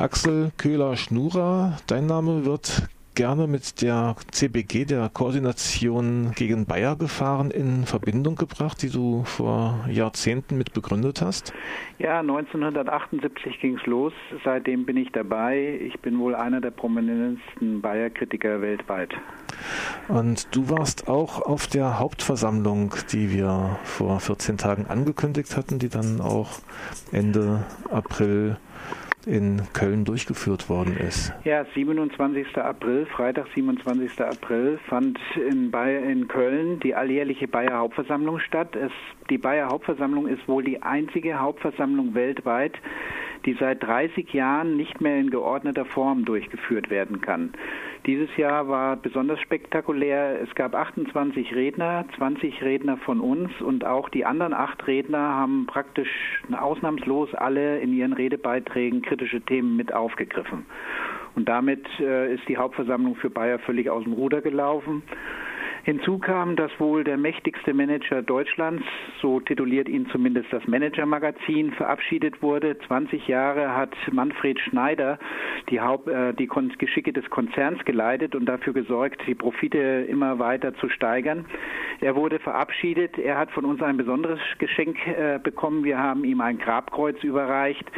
Axel Köhler-Schnura, dein Name wird gerne mit der CBG, der Koordination gegen Bayer-Gefahren, in Verbindung gebracht, die du vor Jahrzehnten mit begründet hast? Ja, 1978 ging es los. Seitdem bin ich dabei. Ich bin wohl einer der prominentesten Bayer-Kritiker weltweit. Und du warst auch auf der Hauptversammlung, die wir vor 14 Tagen angekündigt hatten, die dann auch Ende April in Köln durchgeführt worden ist. Ja, 27. April, Freitag, 27. April, fand in, Bayer, in Köln die alljährliche Bayer Hauptversammlung statt. Es, die Bayer Hauptversammlung ist wohl die einzige Hauptversammlung weltweit, die seit 30 Jahren nicht mehr in geordneter Form durchgeführt werden kann. Dieses Jahr war besonders spektakulär. Es gab 28 Redner, 20 Redner von uns und auch die anderen acht Redner haben praktisch ausnahmslos alle in ihren Redebeiträgen kritische Themen mit aufgegriffen. Und damit äh, ist die Hauptversammlung für Bayer völlig aus dem Ruder gelaufen. Hinzu kam, dass wohl der mächtigste Manager Deutschlands, so tituliert ihn zumindest das Manager-Magazin, verabschiedet wurde. 20 Jahre hat Manfred Schneider die, Haupt, äh, die Geschicke des Konzerns geleitet und dafür gesorgt, die Profite immer weiter zu steigern. Er wurde verabschiedet. Er hat von uns ein besonderes Geschenk äh, bekommen. Wir haben ihm ein Grabkreuz überreicht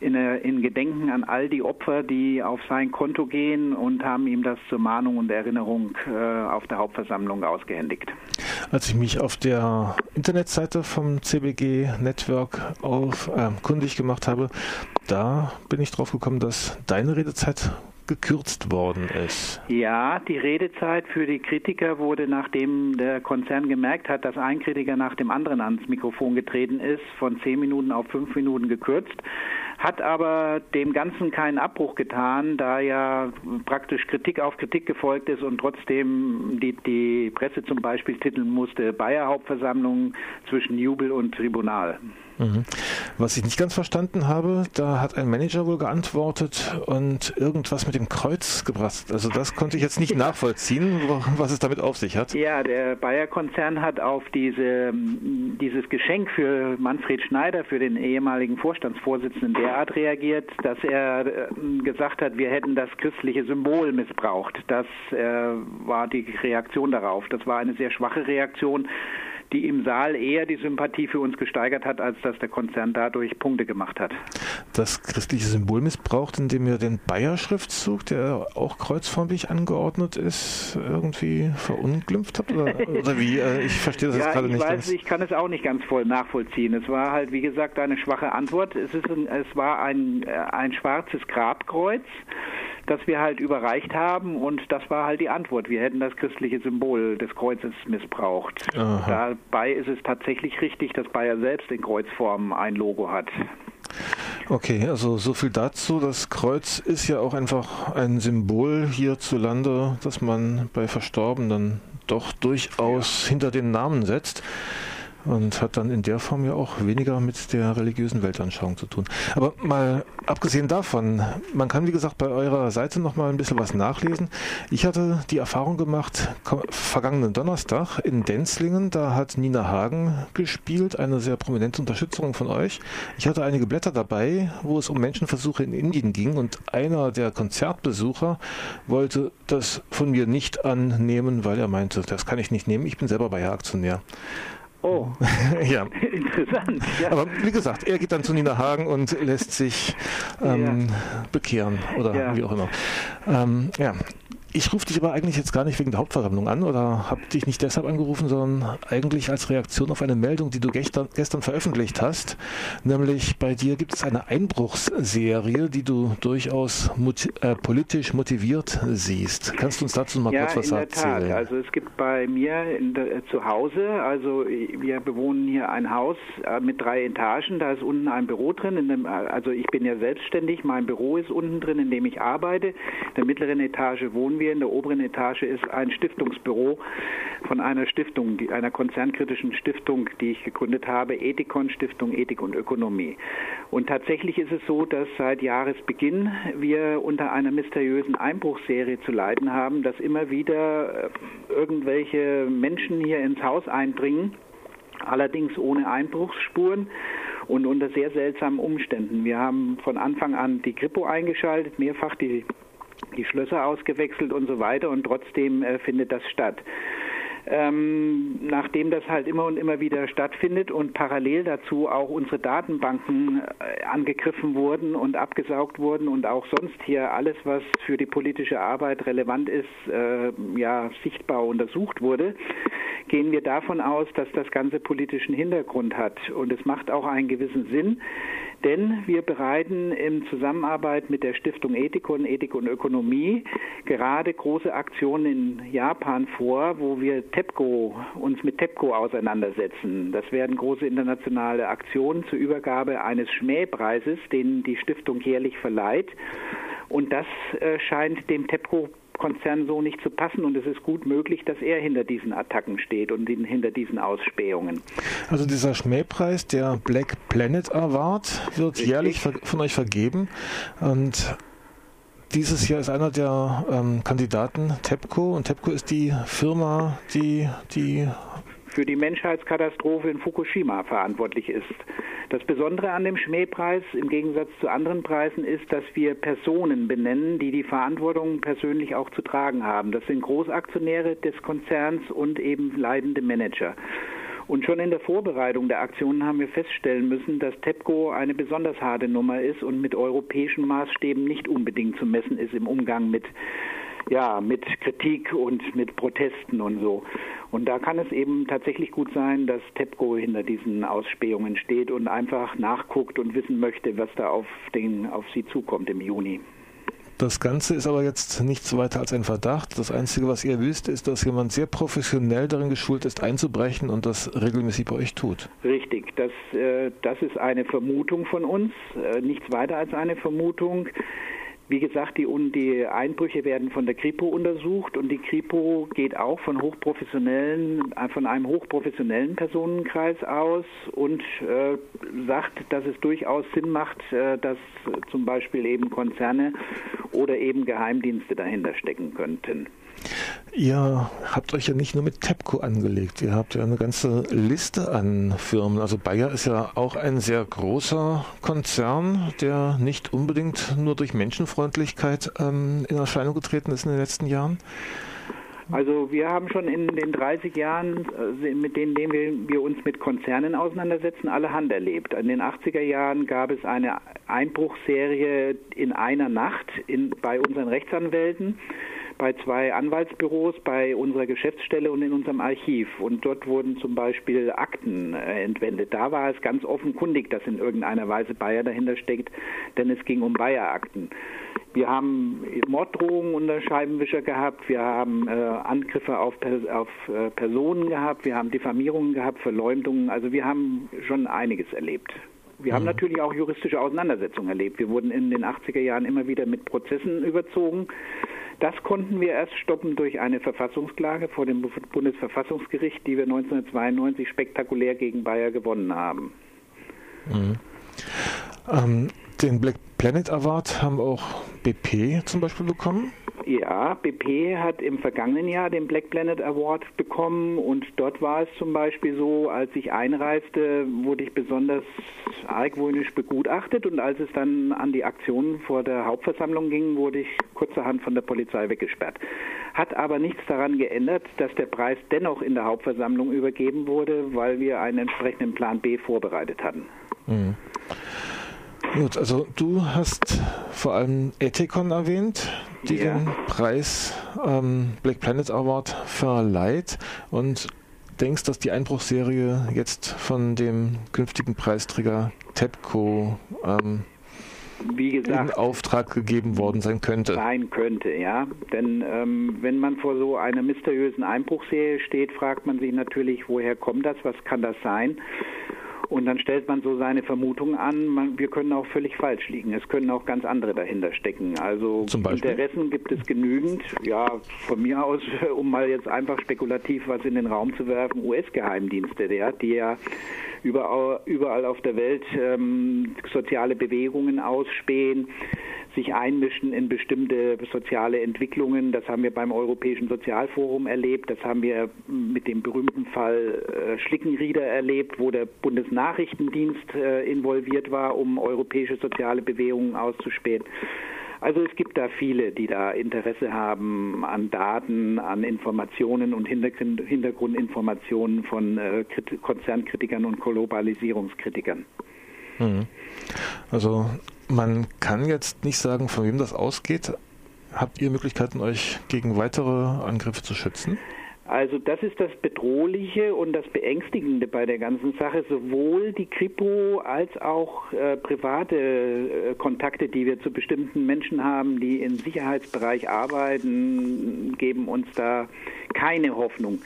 in, äh, in Gedenken an all die Opfer, die auf sein Konto gehen und haben ihm das zur Mahnung und Erinnerung äh, auf der Hauptversammlung Sammlung ausgehändigt. Als ich mich auf der Internetseite vom CBG Network auf, äh, kundig gemacht habe, da bin ich drauf gekommen, dass deine Redezeit gekürzt worden ist. Ja, die Redezeit für die Kritiker wurde, nachdem der Konzern gemerkt hat, dass ein Kritiker nach dem anderen ans Mikrofon getreten ist, von zehn Minuten auf fünf Minuten gekürzt hat aber dem Ganzen keinen Abbruch getan, da ja praktisch Kritik auf Kritik gefolgt ist und trotzdem die, die Presse zum Beispiel titeln musste, Bayer Hauptversammlung zwischen Jubel und Tribunal. Mhm. Was ich nicht ganz verstanden habe, da hat ein Manager wohl geantwortet und irgendwas mit dem Kreuz gebracht. Also das konnte ich jetzt nicht nachvollziehen, was es damit auf sich hat. Ja, der Bayer-Konzern hat auf diese, dieses Geschenk für Manfred Schneider, für den ehemaligen Vorstandsvorsitzenden derart reagiert, dass er äh, gesagt hat, wir hätten das christliche Symbol missbraucht. Das äh, war die Reaktion darauf. Das war eine sehr schwache Reaktion die im Saal eher die Sympathie für uns gesteigert hat, als dass der Konzern dadurch Punkte gemacht hat. Das christliche Symbol missbraucht, indem ihr den Bayer-Schriftzug, der auch kreuzförmig angeordnet ist, irgendwie verunglimpft habt? Oder, oder wie? Äh, ich verstehe das ja, jetzt gerade ich nicht. Weiß, ich kann es auch nicht ganz voll nachvollziehen. Es war halt, wie gesagt, eine schwache Antwort. Es, ist ein, es war ein, äh, ein schwarzes Grabkreuz das wir halt überreicht haben und das war halt die Antwort. Wir hätten das christliche Symbol des Kreuzes missbraucht. Aha. Dabei ist es tatsächlich richtig, dass Bayer selbst in Kreuzform ein Logo hat. Okay, also so viel dazu. Das Kreuz ist ja auch einfach ein Symbol hierzulande, das man bei Verstorbenen doch durchaus ja. hinter den Namen setzt und hat dann in der Form ja auch weniger mit der religiösen Weltanschauung zu tun. Aber mal abgesehen davon, man kann wie gesagt bei eurer Seite noch mal ein bisschen was nachlesen. Ich hatte die Erfahrung gemacht, vergangenen Donnerstag in Denzlingen, da hat Nina Hagen gespielt, eine sehr prominente Unterstützung von euch. Ich hatte einige Blätter dabei, wo es um Menschenversuche in Indien ging und einer der Konzertbesucher wollte das von mir nicht annehmen, weil er meinte, das kann ich nicht nehmen, ich bin selber Bayer-Aktionär. Oh, ja. interessant. Ja. Aber wie gesagt, er geht dann zu Nina Hagen und lässt sich ähm, ja. bekehren oder ja. wie auch immer. Ähm, ja, ich rufe dich aber eigentlich jetzt gar nicht wegen der Hauptversammlung an oder habe dich nicht deshalb angerufen, sondern eigentlich als Reaktion auf eine Meldung, die du gestern, gestern veröffentlicht hast. Nämlich bei dir gibt es eine Einbruchsserie, die du durchaus moti äh, politisch motiviert siehst. Kannst du uns dazu mal ja, kurz was in der Tat. Also es gibt bei mir der, äh, zu Hause, also wir bewohnen hier ein Haus äh, mit drei Etagen, da ist unten ein Büro drin. Dem, äh, also ich bin ja selbstständig, mein Büro ist unten drin, in dem ich arbeite. In der mittleren Etage wohnen wir. In der oberen Etage ist ein Stiftungsbüro von einer Stiftung, einer konzernkritischen Stiftung, die ich gegründet habe, Ethikon Stiftung Ethik und Ökonomie. Und tatsächlich ist es so, dass seit Jahresbeginn wir unter einer mysteriösen Einbruchsserie zu leiden haben, dass immer wieder äh, irgendwelche Menschen hier ins Haus eindringen allerdings ohne Einbruchsspuren und unter sehr seltsamen Umständen. Wir haben von Anfang an die Kripo eingeschaltet, mehrfach die, die Schlösser ausgewechselt und so weiter und trotzdem äh, findet das statt ähm, nachdem das halt immer und immer wieder stattfindet und parallel dazu auch unsere Datenbanken äh, angegriffen wurden und abgesaugt wurden und auch sonst hier alles, was für die politische Arbeit relevant ist, äh, ja sichtbar untersucht wurde, gehen wir davon aus, dass das Ganze politischen Hintergrund hat. Und es macht auch einen gewissen Sinn, denn wir bereiten in Zusammenarbeit mit der Stiftung Ethikon, Ethik und Ökonomie gerade große Aktionen in Japan vor, wo wir TEPCO, uns mit TEPCO auseinandersetzen. Das werden große internationale Aktionen zur Übergabe eines Schmähpreises, den die Stiftung jährlich verleiht. Und das äh, scheint dem TEPCO Konzern so nicht zu passen und es ist gut möglich, dass er hinter diesen Attacken steht und hinter diesen Ausspähungen. Also dieser Schmähpreis, der Black Planet Award, wird Richtig. jährlich von euch vergeben und dieses Jahr ist einer der ähm, Kandidaten TEPCO und TEPCO ist die Firma, die die für die Menschheitskatastrophe in Fukushima verantwortlich ist. Das Besondere an dem Schmähpreis im Gegensatz zu anderen Preisen ist, dass wir Personen benennen, die die Verantwortung persönlich auch zu tragen haben. Das sind Großaktionäre des Konzerns und eben leidende Manager. Und schon in der Vorbereitung der Aktionen haben wir feststellen müssen, dass TEPCO eine besonders harte Nummer ist und mit europäischen Maßstäben nicht unbedingt zu messen ist im Umgang mit ja, mit Kritik und mit Protesten und so. Und da kann es eben tatsächlich gut sein, dass TEPCO hinter diesen Ausspähungen steht und einfach nachguckt und wissen möchte, was da auf, den, auf sie zukommt im Juni. Das Ganze ist aber jetzt nichts weiter als ein Verdacht. Das Einzige, was ihr wisst, ist, dass jemand sehr professionell darin geschult ist, einzubrechen und das regelmäßig bei euch tut. Richtig, das, äh, das ist eine Vermutung von uns, äh, nichts weiter als eine Vermutung. Wie gesagt, die, die Einbrüche werden von der Kripo untersucht und die Kripo geht auch von hochprofessionellen, von einem hochprofessionellen Personenkreis aus und äh, sagt, dass es durchaus Sinn macht, äh, dass zum Beispiel eben Konzerne oder eben Geheimdienste dahinter stecken könnten. Ihr habt euch ja nicht nur mit TEPCO angelegt, ihr habt ja eine ganze Liste an Firmen. Also Bayer ist ja auch ein sehr großer Konzern, der nicht unbedingt nur durch Menschenfreundlichkeit ähm, in Erscheinung getreten ist in den letzten Jahren. Also wir haben schon in den 30 Jahren, äh, mit denen wir, wir uns mit Konzernen auseinandersetzen, allerhand erlebt. In den 80er Jahren gab es eine Einbruchserie in einer Nacht in, bei unseren Rechtsanwälten bei zwei Anwaltsbüros, bei unserer Geschäftsstelle und in unserem Archiv. Und dort wurden zum Beispiel Akten äh, entwendet. Da war es ganz offenkundig, dass in irgendeiner Weise Bayer dahinter steckt, denn es ging um Bayer-Akten. Wir haben Morddrohungen unter Scheibenwischer gehabt, wir haben äh, Angriffe auf, auf äh, Personen gehabt, wir haben Diffamierungen gehabt, Verleumdungen. Also wir haben schon einiges erlebt. Wir haben mhm. natürlich auch juristische Auseinandersetzungen erlebt. Wir wurden in den 80er Jahren immer wieder mit Prozessen überzogen. Das konnten wir erst stoppen durch eine Verfassungsklage vor dem Bundesverfassungsgericht, die wir 1992 spektakulär gegen Bayer gewonnen haben. Mhm. Ähm, den Black Planet Award haben auch BP zum Beispiel bekommen. Ja, BP hat im vergangenen Jahr den Black Planet Award bekommen und dort war es zum Beispiel so, als ich einreiste, wurde ich besonders argwöhnisch begutachtet und als es dann an die Aktionen vor der Hauptversammlung ging, wurde ich kurzerhand von der Polizei weggesperrt. Hat aber nichts daran geändert, dass der Preis dennoch in der Hauptversammlung übergeben wurde, weil wir einen entsprechenden Plan B vorbereitet hatten. Mhm. Gut, also du hast vor allem Ethicon erwähnt, die ja. den Preis ähm, Black Planet Award verleiht und denkst, dass die Einbruchserie jetzt von dem künftigen Preisträger TEPCO ähm, wie gesagt, in Auftrag gegeben worden sein könnte. Sein könnte, ja. Denn ähm, wenn man vor so einer mysteriösen Einbruchserie steht, fragt man sich natürlich, woher kommt das, was kann das sein? Und dann stellt man so seine Vermutungen an, man, wir können auch völlig falsch liegen. Es können auch ganz andere dahinter stecken. Also Interessen gibt es genügend. Ja, von mir aus, um mal jetzt einfach spekulativ was in den Raum zu werfen, US-Geheimdienste, der, die ja überall, überall auf der Welt ähm, soziale Bewegungen ausspähen sich einmischen in bestimmte soziale Entwicklungen. Das haben wir beim Europäischen Sozialforum erlebt. Das haben wir mit dem berühmten Fall äh, Schlickenrieder erlebt, wo der Bundesnachrichtendienst äh, involviert war, um europäische soziale Bewegungen auszuspähen. Also es gibt da viele, die da Interesse haben an Daten, an Informationen und Hintergrundinformationen von äh, Konzernkritikern und Globalisierungskritikern. Mhm. Also man kann jetzt nicht sagen, von wem das ausgeht. Habt ihr Möglichkeiten, euch gegen weitere Angriffe zu schützen? Also das ist das Bedrohliche und das Beängstigende bei der ganzen Sache. Sowohl die Kripo als auch äh, private äh, Kontakte, die wir zu bestimmten Menschen haben, die im Sicherheitsbereich arbeiten, geben uns da keine Hoffnung.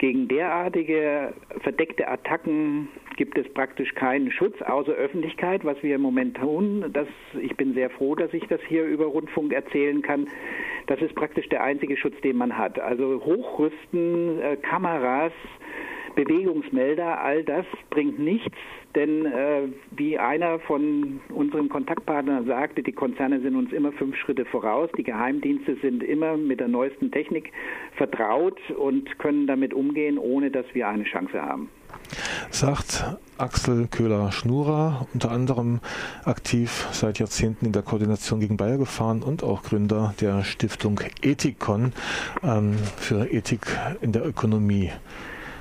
Gegen derartige verdeckte Attacken gibt es praktisch keinen Schutz außer Öffentlichkeit, was wir im Moment tun. Das, ich bin sehr froh, dass ich das hier über Rundfunk erzählen kann. Das ist praktisch der einzige Schutz, den man hat. Also Hochrüsten, äh, Kameras, Bewegungsmelder, all das bringt nichts, denn äh, wie einer von unseren Kontaktpartnern sagte, die Konzerne sind uns immer fünf Schritte voraus, die Geheimdienste sind immer mit der neuesten Technik vertraut und können damit umgehen, ohne dass wir eine Chance haben. Sagt Axel Köhler-Schnurer, unter anderem aktiv seit Jahrzehnten in der Koordination gegen Bayer gefahren und auch Gründer der Stiftung Ethikon ähm, für Ethik in der Ökonomie.